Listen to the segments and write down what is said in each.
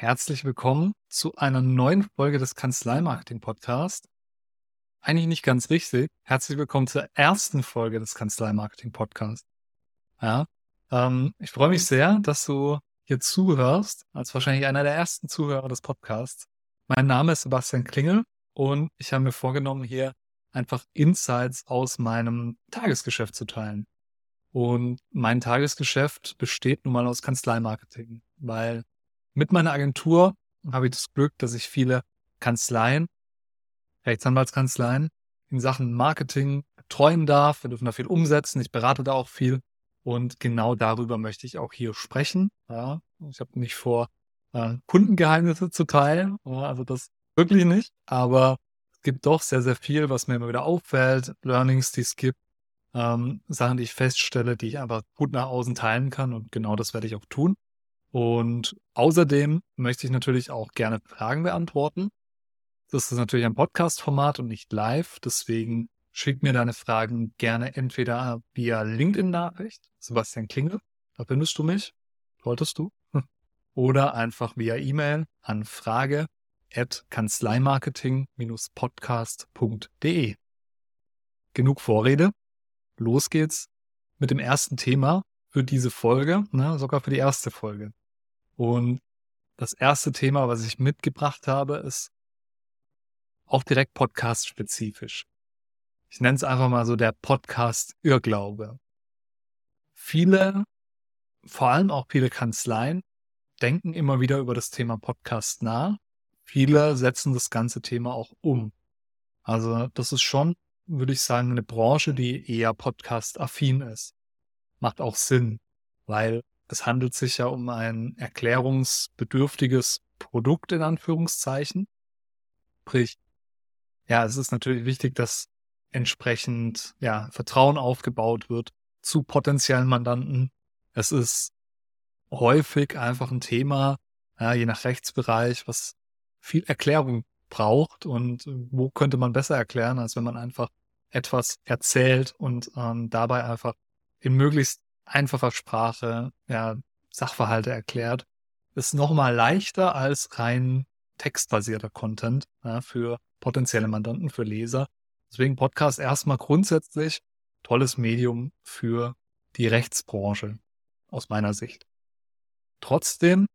Herzlich willkommen zu einer neuen Folge des Kanzleimarketing-Podcasts. Eigentlich nicht ganz richtig. Herzlich willkommen zur ersten Folge des Kanzleimarketing-Podcasts. Ja, ähm, ich freue mich sehr, dass du hier zuhörst, als wahrscheinlich einer der ersten Zuhörer des Podcasts. Mein Name ist Sebastian Klingel und ich habe mir vorgenommen, hier einfach Insights aus meinem Tagesgeschäft zu teilen. Und mein Tagesgeschäft besteht nun mal aus Kanzleimarketing, weil mit meiner Agentur habe ich das Glück, dass ich viele Kanzleien, Rechtsanwaltskanzleien in Sachen Marketing betreuen darf. Wir dürfen da viel umsetzen. Ich berate da auch viel. Und genau darüber möchte ich auch hier sprechen. Ja, ich habe nicht vor, äh, Kundengeheimnisse zu teilen. Ja, also das wirklich nicht. Aber es gibt doch sehr, sehr viel, was mir immer wieder auffällt. Learnings, die es gibt. Ähm, Sachen, die ich feststelle, die ich einfach gut nach außen teilen kann. Und genau das werde ich auch tun. Und außerdem möchte ich natürlich auch gerne Fragen beantworten. Das ist natürlich ein Podcast-Format und nicht live. Deswegen schick mir deine Fragen gerne entweder via LinkedIn-Nachricht, Sebastian Klingel, da findest du mich, solltest du, oder einfach via E-Mail an frage at kanzleimarketing-podcast.de. Genug Vorrede. Los geht's mit dem ersten Thema für diese Folge, ne, sogar für die erste Folge. Und das erste Thema, was ich mitgebracht habe, ist auch direkt podcast-spezifisch. Ich nenne es einfach mal so der Podcast-Irrglaube. Viele, vor allem auch viele Kanzleien, denken immer wieder über das Thema Podcast nach. Viele setzen das ganze Thema auch um. Also das ist schon, würde ich sagen, eine Branche, die eher podcast-affin ist. Macht auch Sinn, weil es handelt sich ja um ein erklärungsbedürftiges Produkt in Anführungszeichen. Sprich, ja, es ist natürlich wichtig, dass entsprechend ja, Vertrauen aufgebaut wird zu potenziellen Mandanten. Es ist häufig einfach ein Thema, ja, je nach Rechtsbereich, was viel Erklärung braucht und wo könnte man besser erklären, als wenn man einfach etwas erzählt und ähm, dabei einfach in möglichst einfacher Sprache ja, Sachverhalte erklärt, ist nochmal leichter als rein textbasierter Content ja, für potenzielle Mandanten, für Leser. Deswegen Podcast erstmal grundsätzlich tolles Medium für die Rechtsbranche aus meiner Sicht. Trotzdem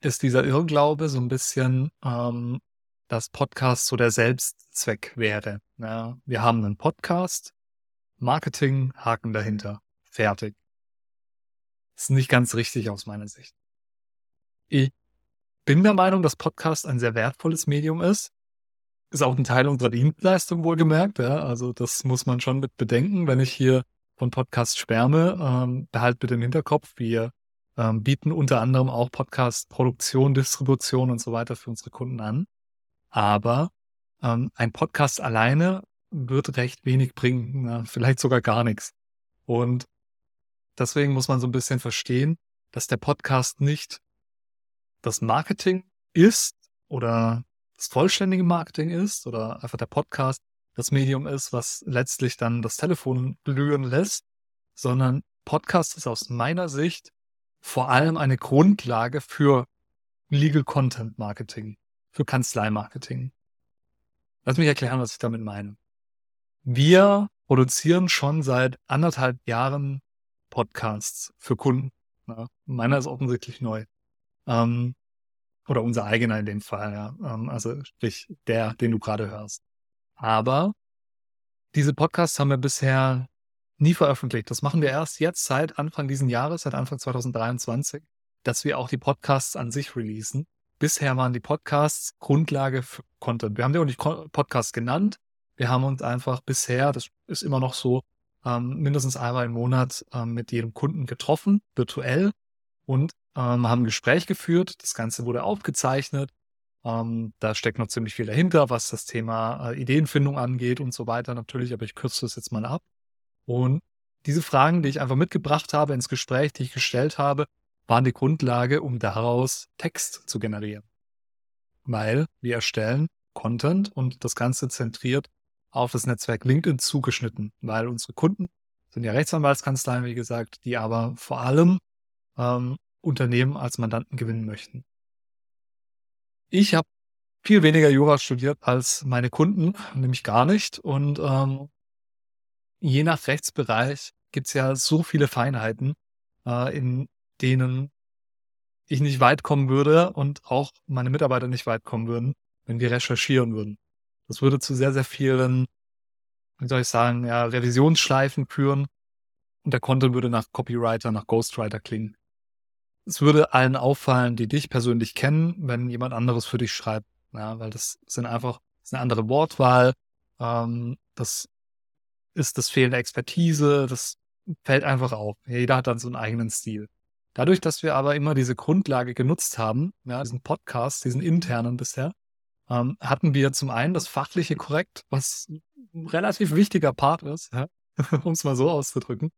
ist dieser Irrglaube so ein bisschen, ähm, dass Podcast so der Selbstzweck wäre. Ja, wir haben einen Podcast, Marketing, Haken dahinter fertig. ist nicht ganz richtig aus meiner Sicht. Ich bin der Meinung, dass Podcast ein sehr wertvolles Medium ist. Ist auch ein Teil unserer Dienstleistung wohlgemerkt. Ja? Also das muss man schon mit bedenken, wenn ich hier von Podcast schwärme. Ähm, behalt bitte im Hinterkopf, wir ähm, bieten unter anderem auch Podcast-Produktion, Distribution und so weiter für unsere Kunden an. Aber ähm, ein Podcast alleine wird recht wenig bringen, ja, vielleicht sogar gar nichts. Und deswegen muss man so ein bisschen verstehen, dass der Podcast nicht das Marketing ist oder das vollständige Marketing ist oder einfach der Podcast das Medium ist, was letztlich dann das Telefon glühen lässt, sondern Podcast ist aus meiner Sicht vor allem eine Grundlage für Legal Content Marketing, für Kanzleimarketing. Lass mich erklären, was ich damit meine. Wir produzieren schon seit anderthalb Jahren Podcasts für Kunden. Ja, meiner ist offensichtlich neu. Ähm, oder unser eigener in dem Fall, ja. Ähm, also sprich der, den du gerade hörst. Aber diese Podcasts haben wir bisher nie veröffentlicht. Das machen wir erst jetzt seit Anfang diesen Jahres, seit Anfang 2023, dass wir auch die Podcasts an sich releasen. Bisher waren die Podcasts Grundlage für Content. Wir haben die auch nicht Podcast genannt. Wir haben uns einfach bisher, das ist immer noch so, ähm, mindestens einmal im Monat ähm, mit jedem Kunden getroffen, virtuell, und ähm, haben ein Gespräch geführt. Das Ganze wurde aufgezeichnet. Ähm, da steckt noch ziemlich viel dahinter, was das Thema äh, Ideenfindung angeht und so weiter natürlich, aber ich kürze das jetzt mal ab. Und diese Fragen, die ich einfach mitgebracht habe ins Gespräch, die ich gestellt habe, waren die Grundlage, um daraus Text zu generieren. Weil wir erstellen Content und das Ganze zentriert auf das Netzwerk LinkedIn zugeschnitten, weil unsere Kunden sind ja Rechtsanwaltskanzleien, wie gesagt, die aber vor allem ähm, Unternehmen als Mandanten gewinnen möchten. ich habe viel weniger Jura studiert als meine Kunden, nämlich gar nicht. Und ähm, je nach Rechtsbereich gibt es ja so viele Feinheiten, äh, in denen ich nicht weit kommen würde und auch meine Mitarbeiter nicht weit kommen würden, wenn wir recherchieren würden. Das würde zu sehr, sehr vielen, wie soll ich sagen, ja, Revisionsschleifen führen und der Content würde nach Copywriter, nach Ghostwriter klingen. Es würde allen auffallen, die dich persönlich kennen, wenn jemand anderes für dich schreibt. Ja, weil das sind einfach, das ist eine andere Wortwahl, ähm, das ist das fehlende Expertise, das fällt einfach auf. Jeder hat dann so einen eigenen Stil. Dadurch, dass wir aber immer diese Grundlage genutzt haben, ja, diesen Podcast, diesen internen bisher, ähm, hatten wir zum einen das Fachliche korrekt, was ein relativ wichtiger Part ist, ja, um es mal so auszudrücken,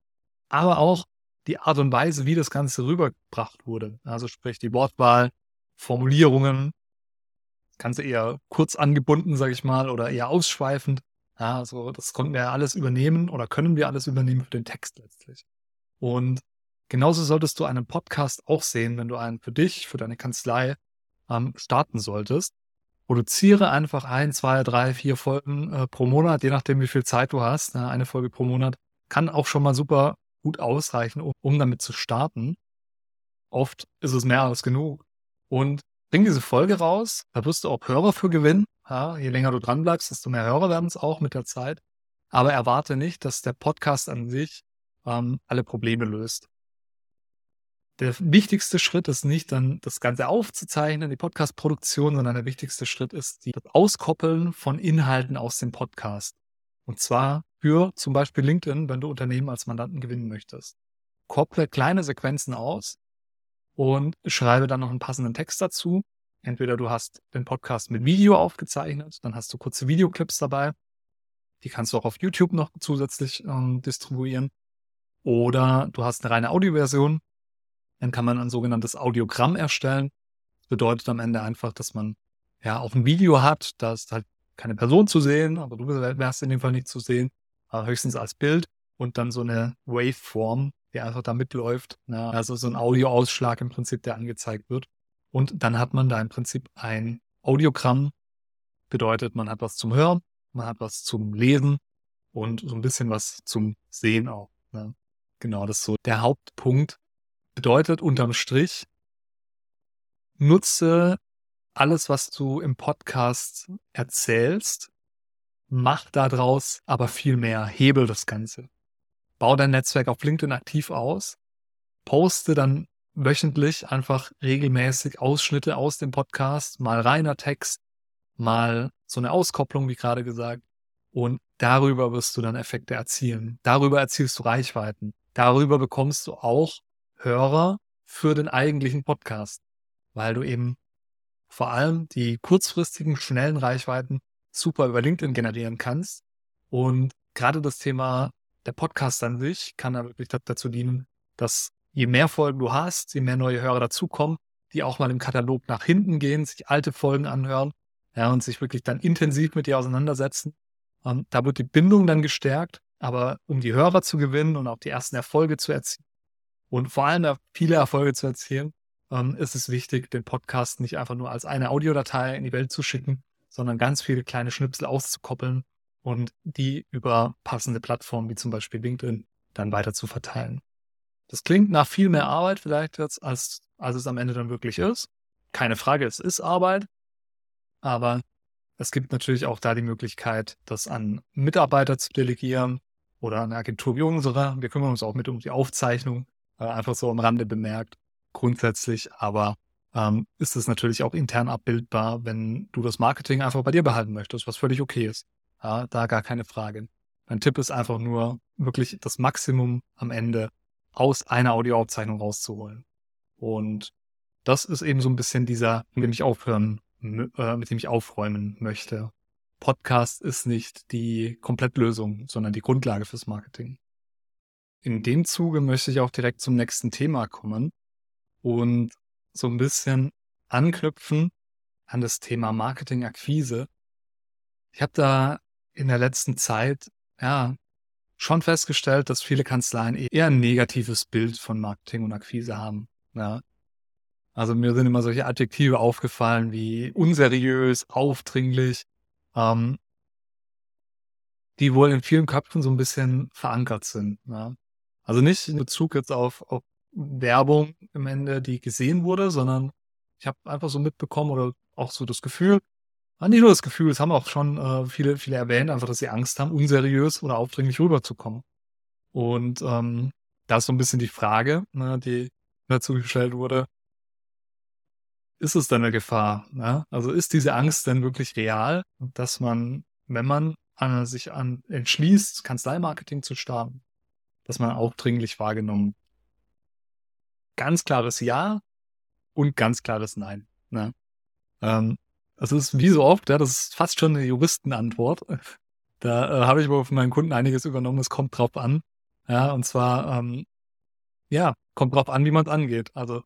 aber auch die Art und Weise, wie das Ganze rübergebracht wurde. Also sprich die Wortwahl, Formulierungen, das Ganze eher kurz angebunden, sage ich mal, oder eher ausschweifend. Ja, also das konnten wir ja alles übernehmen oder können wir alles übernehmen für den Text letztlich. Und genauso solltest du einen Podcast auch sehen, wenn du einen für dich, für deine Kanzlei ähm, starten solltest. Produziere einfach ein, zwei, drei, vier Folgen äh, pro Monat, je nachdem, wie viel Zeit du hast. Ja, eine Folge pro Monat kann auch schon mal super gut ausreichen, um, um damit zu starten. Oft ist es mehr als genug. Und bring diese Folge raus, da wirst du auch Hörer für gewinnen. Ja, je länger du dran bleibst, desto mehr Hörer werden es auch mit der Zeit. Aber erwarte nicht, dass der Podcast an sich ähm, alle Probleme löst. Der wichtigste Schritt ist nicht dann das Ganze aufzuzeichnen, die Podcast-Produktion, sondern der wichtigste Schritt ist die, das Auskoppeln von Inhalten aus dem Podcast. Und zwar für zum Beispiel LinkedIn, wenn du Unternehmen als Mandanten gewinnen möchtest. Kopple kleine Sequenzen aus und schreibe dann noch einen passenden Text dazu. Entweder du hast den Podcast mit Video aufgezeichnet, dann hast du kurze Videoclips dabei. Die kannst du auch auf YouTube noch zusätzlich ähm, distribuieren. Oder du hast eine reine Audioversion. Dann kann man ein sogenanntes Audiogramm erstellen. Das bedeutet am Ende einfach, dass man ja auch ein Video hat. Da ist halt keine Person zu sehen, aber du wärst in dem Fall nicht zu sehen, aber höchstens als Bild und dann so eine Waveform, die einfach da mitläuft. Ja, also so ein Audioausschlag im Prinzip, der angezeigt wird. Und dann hat man da im Prinzip ein Audiogramm. Bedeutet, man hat was zum Hören, man hat was zum Lesen und so ein bisschen was zum Sehen auch. Ne? Genau, das ist so der Hauptpunkt. Bedeutet unterm Strich, nutze alles, was du im Podcast erzählst, mach daraus aber viel mehr, hebel das Ganze. Bau dein Netzwerk auf LinkedIn aktiv aus, poste dann wöchentlich einfach regelmäßig Ausschnitte aus dem Podcast, mal reiner Text, mal so eine Auskopplung, wie gerade gesagt. Und darüber wirst du dann Effekte erzielen. Darüber erzielst du Reichweiten. Darüber bekommst du auch Hörer für den eigentlichen Podcast, weil du eben vor allem die kurzfristigen, schnellen Reichweiten super über LinkedIn generieren kannst. Und gerade das Thema der Podcast an sich kann da wirklich dazu dienen, dass je mehr Folgen du hast, je mehr neue Hörer dazukommen, die auch mal im Katalog nach hinten gehen, sich alte Folgen anhören ja, und sich wirklich dann intensiv mit dir auseinandersetzen. Ähm, da wird die Bindung dann gestärkt, aber um die Hörer zu gewinnen und auch die ersten Erfolge zu erzielen und vor allem viele Erfolge zu erzielen, ähm, ist es wichtig, den Podcast nicht einfach nur als eine Audiodatei in die Welt zu schicken, sondern ganz viele kleine Schnipsel auszukoppeln und die über passende Plattformen wie zum Beispiel LinkedIn dann weiter zu verteilen. Das klingt nach viel mehr Arbeit vielleicht jetzt, als, als es am Ende dann wirklich ist. Keine Frage, es ist Arbeit. Aber es gibt natürlich auch da die Möglichkeit, das an Mitarbeiter zu delegieren oder an eine Agentur wie unsere. Wir kümmern uns auch mit um die Aufzeichnung, äh, einfach so am Rande bemerkt, grundsätzlich. Aber ähm, ist es natürlich auch intern abbildbar, wenn du das Marketing einfach bei dir behalten möchtest, was völlig okay ist. Ja, da gar keine Frage. Mein Tipp ist einfach nur, wirklich das Maximum am Ende aus einer Audioaufzeichnung rauszuholen. Und das ist eben so ein bisschen dieser, mit dem ich aufhören, äh, mit dem ich aufräumen möchte. Podcast ist nicht die Komplettlösung, sondern die Grundlage fürs Marketing. In dem Zuge möchte ich auch direkt zum nächsten Thema kommen und so ein bisschen anknüpfen an das Thema Marketing-Akquise. Ich habe da in der letzten Zeit ja schon festgestellt, dass viele Kanzleien eher ein negatives Bild von Marketing und Akquise haben. Ja. Also mir sind immer solche Adjektive aufgefallen wie unseriös, aufdringlich, ähm, die wohl in vielen Köpfen so ein bisschen verankert sind. Ja. Also nicht in Bezug jetzt auf, auf Werbung im Ende, die gesehen wurde, sondern ich habe einfach so mitbekommen oder auch so das Gefühl, ah, nicht nur das Gefühl, es haben auch schon äh, viele, viele erwähnt, einfach, dass sie Angst haben, unseriös oder aufdringlich rüberzukommen. Und ähm, da ist so ein bisschen die Frage, ne, die dazu gestellt wurde, ist es denn eine Gefahr? Ne? Also ist diese Angst denn wirklich real, dass man, wenn man an, sich an entschließt, Kanzleimarketing zu starten, dass man aufdringlich wahrgenommen ganz klares Ja und ganz klares Nein. Ne? Ähm, das ist wie so oft, ja, das ist fast schon eine Juristenantwort. Da äh, habe ich aber von meinen Kunden einiges übernommen, es kommt drauf an. Ja, und zwar, ähm, ja, kommt drauf an, wie man es angeht. Also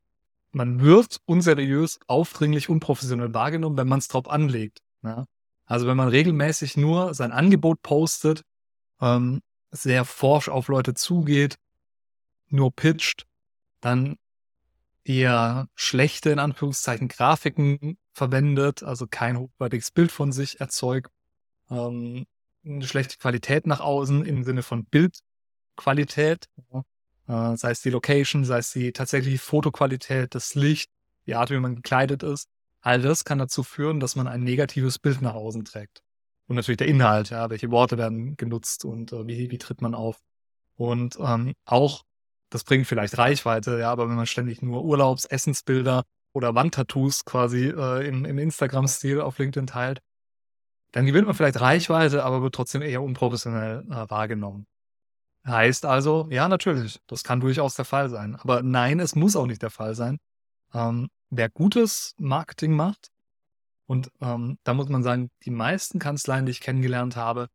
man wird unseriös, aufdringlich, unprofessionell wahrgenommen, wenn man es drauf anlegt. Ja? Also wenn man regelmäßig nur sein Angebot postet, ähm, sehr forsch auf Leute zugeht, nur pitcht, dann eher schlechte, in Anführungszeichen, Grafiken verwendet, also kein hochwertiges Bild von sich erzeugt, ähm, eine schlechte Qualität nach außen im Sinne von Bildqualität, ja. äh, sei es die Location, sei es die tatsächliche Fotoqualität, das Licht, die Art, wie man gekleidet ist. All das kann dazu führen, dass man ein negatives Bild nach außen trägt. Und natürlich der Inhalt, ja, welche Worte werden genutzt und äh, wie, wie tritt man auf. Und ähm, auch das bringt vielleicht Reichweite, ja, aber wenn man ständig nur Urlaubs-, Essensbilder oder Wandtattoos quasi äh, im, im Instagram-Stil auf LinkedIn teilt, dann gewinnt man vielleicht Reichweite, aber wird trotzdem eher unprofessionell äh, wahrgenommen. Heißt also, ja, natürlich, das kann durchaus der Fall sein. Aber nein, es muss auch nicht der Fall sein. Ähm, wer gutes Marketing macht, und ähm, da muss man sagen, die meisten Kanzleien, die ich kennengelernt habe,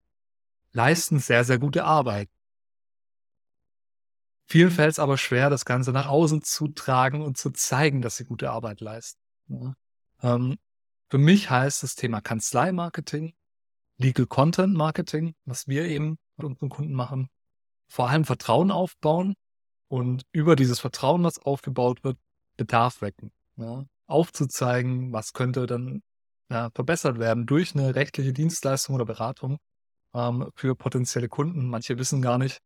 leisten sehr, sehr gute Arbeit. Vielen fällt es aber schwer, das Ganze nach außen zu tragen und zu zeigen, dass sie gute Arbeit leisten. Ja. Ähm, für mich heißt das Thema Kanzlei-Marketing, Legal Content Marketing, was wir eben mit unseren Kunden machen, vor allem Vertrauen aufbauen und über dieses Vertrauen, was aufgebaut wird, Bedarf wecken. Ja. Aufzuzeigen, was könnte dann ja, verbessert werden durch eine rechtliche Dienstleistung oder Beratung ähm, für potenzielle Kunden. Manche wissen gar nicht,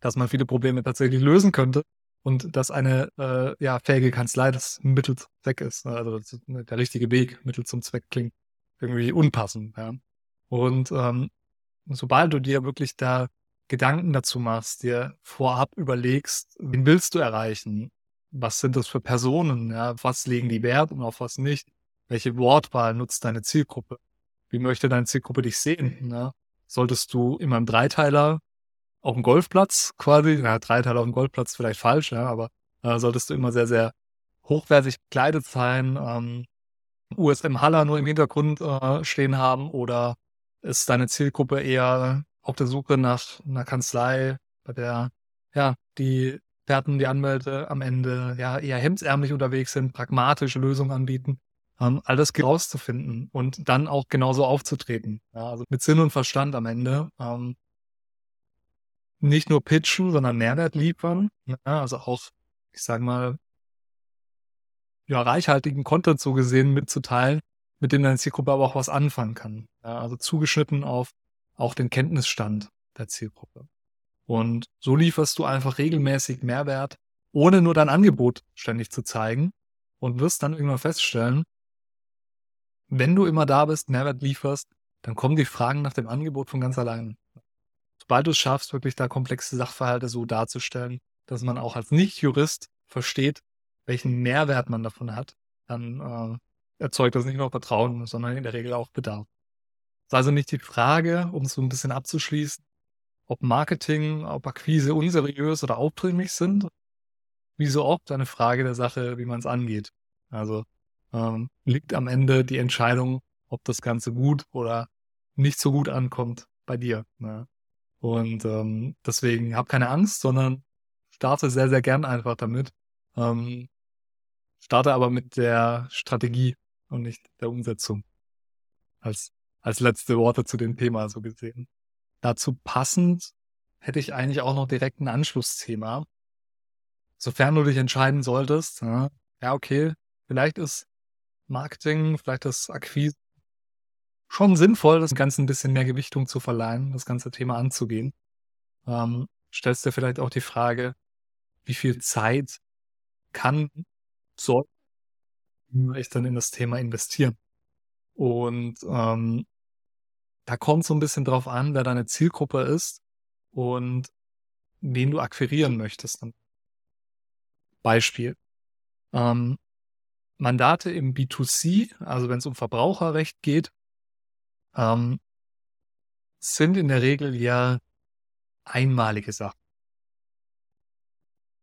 dass man viele Probleme tatsächlich lösen könnte und dass eine äh, ja, fähige Kanzlei das Mittel zum Zweck ist. Ne? Also ist der richtige Weg, Mittel zum Zweck klingt irgendwie unpassend. Ja. Und ähm, sobald du dir wirklich da Gedanken dazu machst, dir vorab überlegst, wen willst du erreichen? Was sind das für Personen? Ja? Was legen die Wert und auf was nicht? Welche Wortwahl nutzt deine Zielgruppe? Wie möchte deine Zielgruppe dich sehen? Ne? Solltest du immer im Dreiteiler auf dem Golfplatz quasi, na, drei Teile auf dem Golfplatz vielleicht falsch, ja, aber äh, solltest du immer sehr, sehr hochwertig gekleidet sein, ähm, USM Haller nur im Hintergrund äh, stehen haben oder ist deine Zielgruppe eher auf der Suche nach einer Kanzlei, bei der ja die Experten, die Anwälte am Ende ja eher hemdsärmlich unterwegs sind, pragmatische Lösungen anbieten, ähm, all das rauszufinden und dann auch genauso aufzutreten. Ja, also mit Sinn und Verstand am Ende. Ähm, nicht nur pitchen, sondern Mehrwert liefern. Ja, also auch, ich sag mal, ja, reichhaltigen Content so gesehen mitzuteilen, mit dem deine Zielgruppe aber auch was anfangen kann. Ja, also zugeschnitten auf auch den Kenntnisstand der Zielgruppe. Und so lieferst du einfach regelmäßig Mehrwert, ohne nur dein Angebot ständig zu zeigen und wirst dann irgendwann feststellen, wenn du immer da bist, Mehrwert lieferst, dann kommen die Fragen nach dem Angebot von ganz allein sobald du es schaffst, wirklich da komplexe Sachverhalte so darzustellen, dass man auch als Nicht-Jurist versteht, welchen Mehrwert man davon hat, dann äh, erzeugt das nicht nur Vertrauen, sondern in der Regel auch Bedarf. Das ist also nicht die Frage, um es so ein bisschen abzuschließen, ob Marketing, ob Akquise unseriös oder aufdringlich sind. Wie so oft eine Frage der Sache, wie man es angeht. Also ähm, liegt am Ende die Entscheidung, ob das Ganze gut oder nicht so gut ankommt bei dir. Ne? Und ähm, deswegen hab keine Angst, sondern starte sehr, sehr gern einfach damit. Ähm, starte aber mit der Strategie und nicht der Umsetzung. Als, als letzte Worte zu dem Thema so gesehen. Dazu passend hätte ich eigentlich auch noch direkt ein Anschlussthema. Sofern du dich entscheiden solltest, ja, ja okay, vielleicht ist Marketing, vielleicht ist Akquise schon sinnvoll, das Ganze ein bisschen mehr Gewichtung zu verleihen, das ganze Thema anzugehen. Ähm, stellst dir vielleicht auch die Frage, wie viel Zeit kann, soll ich dann in das Thema investieren? Und ähm, da kommt so ein bisschen drauf an, wer deine Zielgruppe ist und wen du akquirieren möchtest. Beispiel. Ähm, Mandate im B2C, also wenn es um Verbraucherrecht geht, ähm, sind in der Regel ja einmalige Sachen.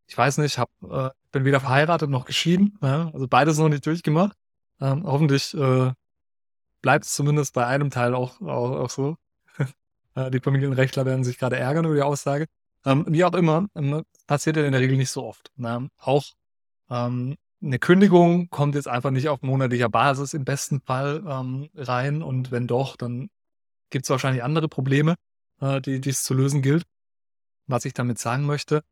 Ich weiß nicht, hab, äh, bin weder verheiratet noch geschieden, ja, also beides noch nicht durchgemacht. Ähm, hoffentlich äh, bleibt es zumindest bei einem Teil auch, auch, auch so. Äh, die Familienrechtler werden sich gerade ärgern über die Aussage. Ähm, wie auch immer, ähm, passiert ja in der Regel nicht so oft. Ne? Auch ähm, eine Kündigung kommt jetzt einfach nicht auf monatlicher Basis im besten Fall ähm, rein und wenn doch, dann gibt es wahrscheinlich andere Probleme, äh, die, es zu lösen gilt. Was ich damit sagen möchte,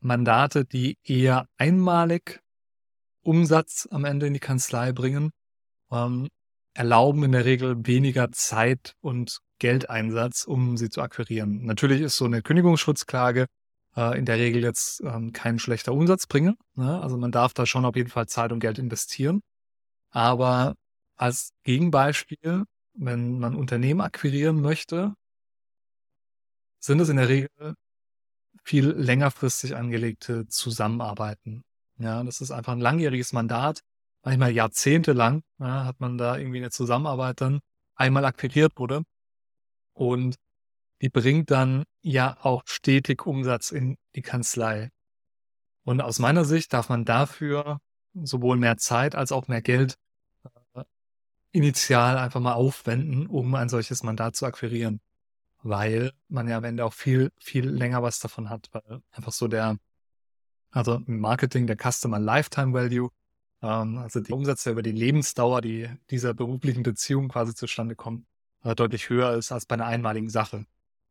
Mandate, die eher einmalig Umsatz am Ende in die Kanzlei bringen, ähm, erlauben in der Regel weniger Zeit und Geldeinsatz, um sie zu akquirieren. Natürlich ist so eine Kündigungsschutzklage äh, in der Regel jetzt ähm, kein schlechter Umsatzbringer. Ne? Also man darf da schon auf jeden Fall Zeit und Geld investieren. Aber als Gegenbeispiel, wenn man Unternehmen akquirieren möchte, sind es in der Regel viel längerfristig angelegte Zusammenarbeiten. Ja, das ist einfach ein langjähriges Mandat. Manchmal jahrzehntelang ja, hat man da irgendwie eine Zusammenarbeit dann einmal akquiriert wurde. Und die bringt dann ja auch stetig Umsatz in die Kanzlei. Und aus meiner Sicht darf man dafür sowohl mehr Zeit als auch mehr Geld äh, initial einfach mal aufwenden, um ein solches Mandat zu akquirieren. Weil man ja am Ende auch viel, viel länger was davon hat, weil einfach so der, also im Marketing der Customer Lifetime Value, ähm, also die Umsätze über die Lebensdauer, die dieser beruflichen Beziehung quasi zustande kommen, äh, deutlich höher ist als bei einer einmaligen Sache.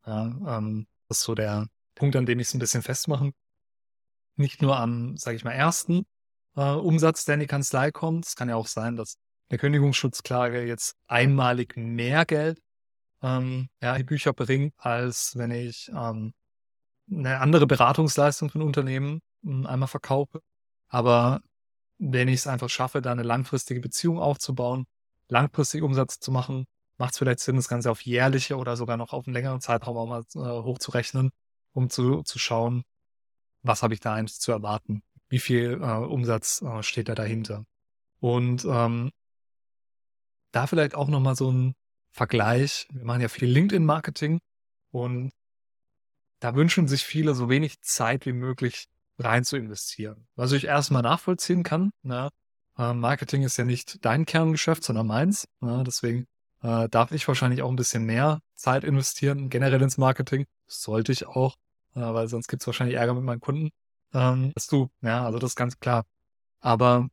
Ja, ähm, das ist so der Punkt, an dem ich es ein bisschen festmachen. Nicht nur am, sage ich mal, ersten äh, Umsatz, der in die Kanzlei kommt. Es kann ja auch sein, dass eine Kündigungsschutzklage jetzt einmalig mehr Geld ähm, ja, die Bücher bringt, als wenn ich ähm, eine andere Beratungsleistung ein Unternehmen ähm, einmal verkaufe. Aber wenn ich es einfach schaffe, da eine langfristige Beziehung aufzubauen, langfristig Umsatz zu machen, macht es vielleicht Sinn, das Ganze auf jährliche oder sogar noch auf einen längeren Zeitraum auch mal äh, hochzurechnen, um zu, zu schauen, was habe ich da eigentlich zu erwarten? Wie viel äh, Umsatz äh, steht da dahinter? Und ähm, da vielleicht auch nochmal so ein Vergleich. Wir machen ja viel LinkedIn-Marketing und da wünschen sich viele so wenig Zeit wie möglich rein zu investieren. Was ich erstmal nachvollziehen kann. Ne? Äh, Marketing ist ja nicht dein Kerngeschäft, sondern meins. Ne? Deswegen äh, darf ich wahrscheinlich auch ein bisschen mehr Zeit investieren, generell ins Marketing. Sollte ich auch, äh, weil sonst gibt es wahrscheinlich Ärger mit meinen Kunden. Ähm, das du, ja, also das ist ganz klar. Aber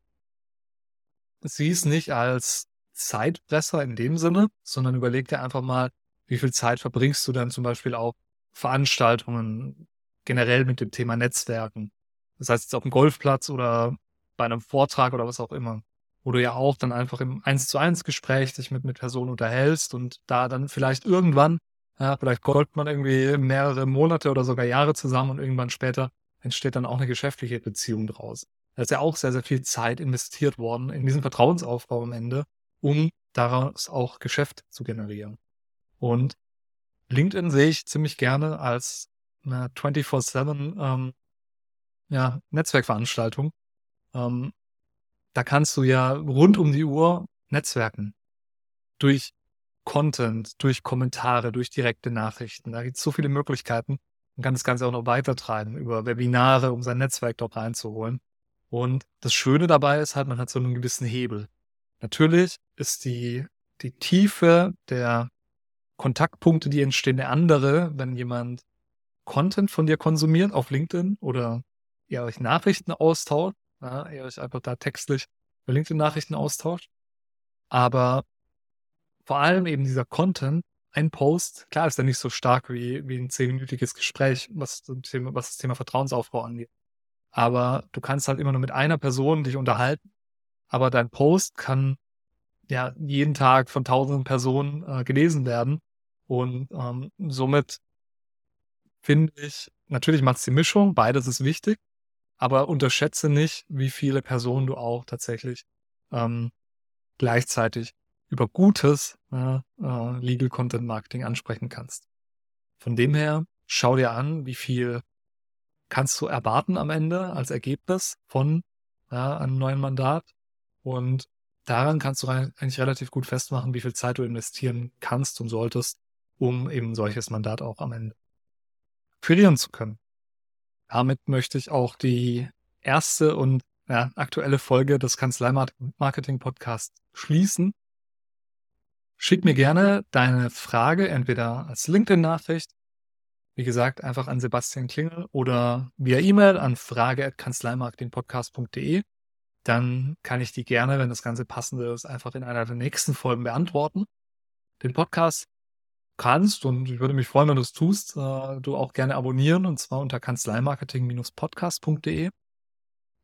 sieh es nicht als Zeitfresser in dem Sinne, sondern überleg dir einfach mal, wie viel Zeit verbringst du dann zum Beispiel auf Veranstaltungen, generell mit dem Thema Netzwerken. Das heißt jetzt auf dem Golfplatz oder bei einem Vortrag oder was auch immer wo du ja auch dann einfach im eins zu eins Gespräch dich mit, mit Personen unterhältst und da dann vielleicht irgendwann, ja, vielleicht golft man irgendwie mehrere Monate oder sogar Jahre zusammen und irgendwann später entsteht dann auch eine geschäftliche Beziehung draus. Da ist ja auch sehr, sehr viel Zeit investiert worden in diesen Vertrauensaufbau am Ende, um daraus auch Geschäft zu generieren. Und LinkedIn sehe ich ziemlich gerne als eine 24-7 ähm, ja, Netzwerkveranstaltung, ähm, da kannst du ja rund um die Uhr netzwerken. Durch Content, durch Kommentare, durch direkte Nachrichten. Da gibt es so viele Möglichkeiten. Man kann das Ganze auch noch weitertreiben über Webinare, um sein Netzwerk dort reinzuholen. Und das Schöne dabei ist halt, man hat so einen gewissen Hebel. Natürlich ist die, die Tiefe der Kontaktpunkte, die entstehen, eine andere, wenn jemand Content von dir konsumiert auf LinkedIn oder ihr euch Nachrichten austauscht ja, ihr euch einfach da textlich über LinkedIn-Nachrichten austauscht. Aber vor allem eben dieser Content, ein Post, klar ist er nicht so stark wie, wie ein zehnminütiges Gespräch, was Thema, was das Thema Vertrauensaufbau angeht. Aber du kannst halt immer nur mit einer Person dich unterhalten. aber dein Post kann ja jeden Tag von tausenden Personen äh, gelesen werden. Und ähm, somit finde ich, natürlich macht es die Mischung, beides ist wichtig, aber unterschätze nicht, wie viele Personen du auch tatsächlich ähm, gleichzeitig über gutes äh, Legal Content Marketing ansprechen kannst. Von dem her, schau dir an, wie viel kannst du erwarten am Ende als Ergebnis von ja, einem neuen Mandat und daran kannst du eigentlich relativ gut festmachen, wie viel Zeit du investieren kannst und solltest, um eben solches Mandat auch am Ende akquirieren zu können. Damit möchte ich auch die erste und ja, aktuelle Folge des Kanzlei-Marketing Podcasts schließen. Schick mir gerne deine Frage entweder als LinkedIn-Nachricht, wie gesagt, einfach an Sebastian Klingel oder via E-Mail an frage.kanzleimarketingpodcast.de. Dann kann ich die gerne, wenn das Ganze passend ist, einfach in einer der nächsten Folgen beantworten. Den Podcast kannst und ich würde mich freuen, wenn du es tust, äh, du auch gerne abonnieren und zwar unter kanzleimarketing-podcast.de.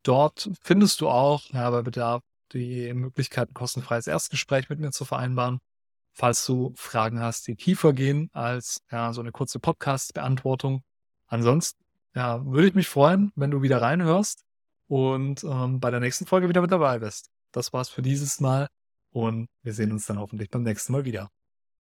Dort findest du auch, ja, bei Bedarf, die Möglichkeit, ein kostenfreies Erstgespräch mit mir zu vereinbaren. Falls du Fragen hast, die tiefer gehen als ja, so eine kurze Podcast-Beantwortung. Ansonsten ja, würde ich mich freuen, wenn du wieder reinhörst und ähm, bei der nächsten Folge wieder mit dabei bist. Das war's für dieses Mal und wir sehen uns dann hoffentlich beim nächsten Mal wieder.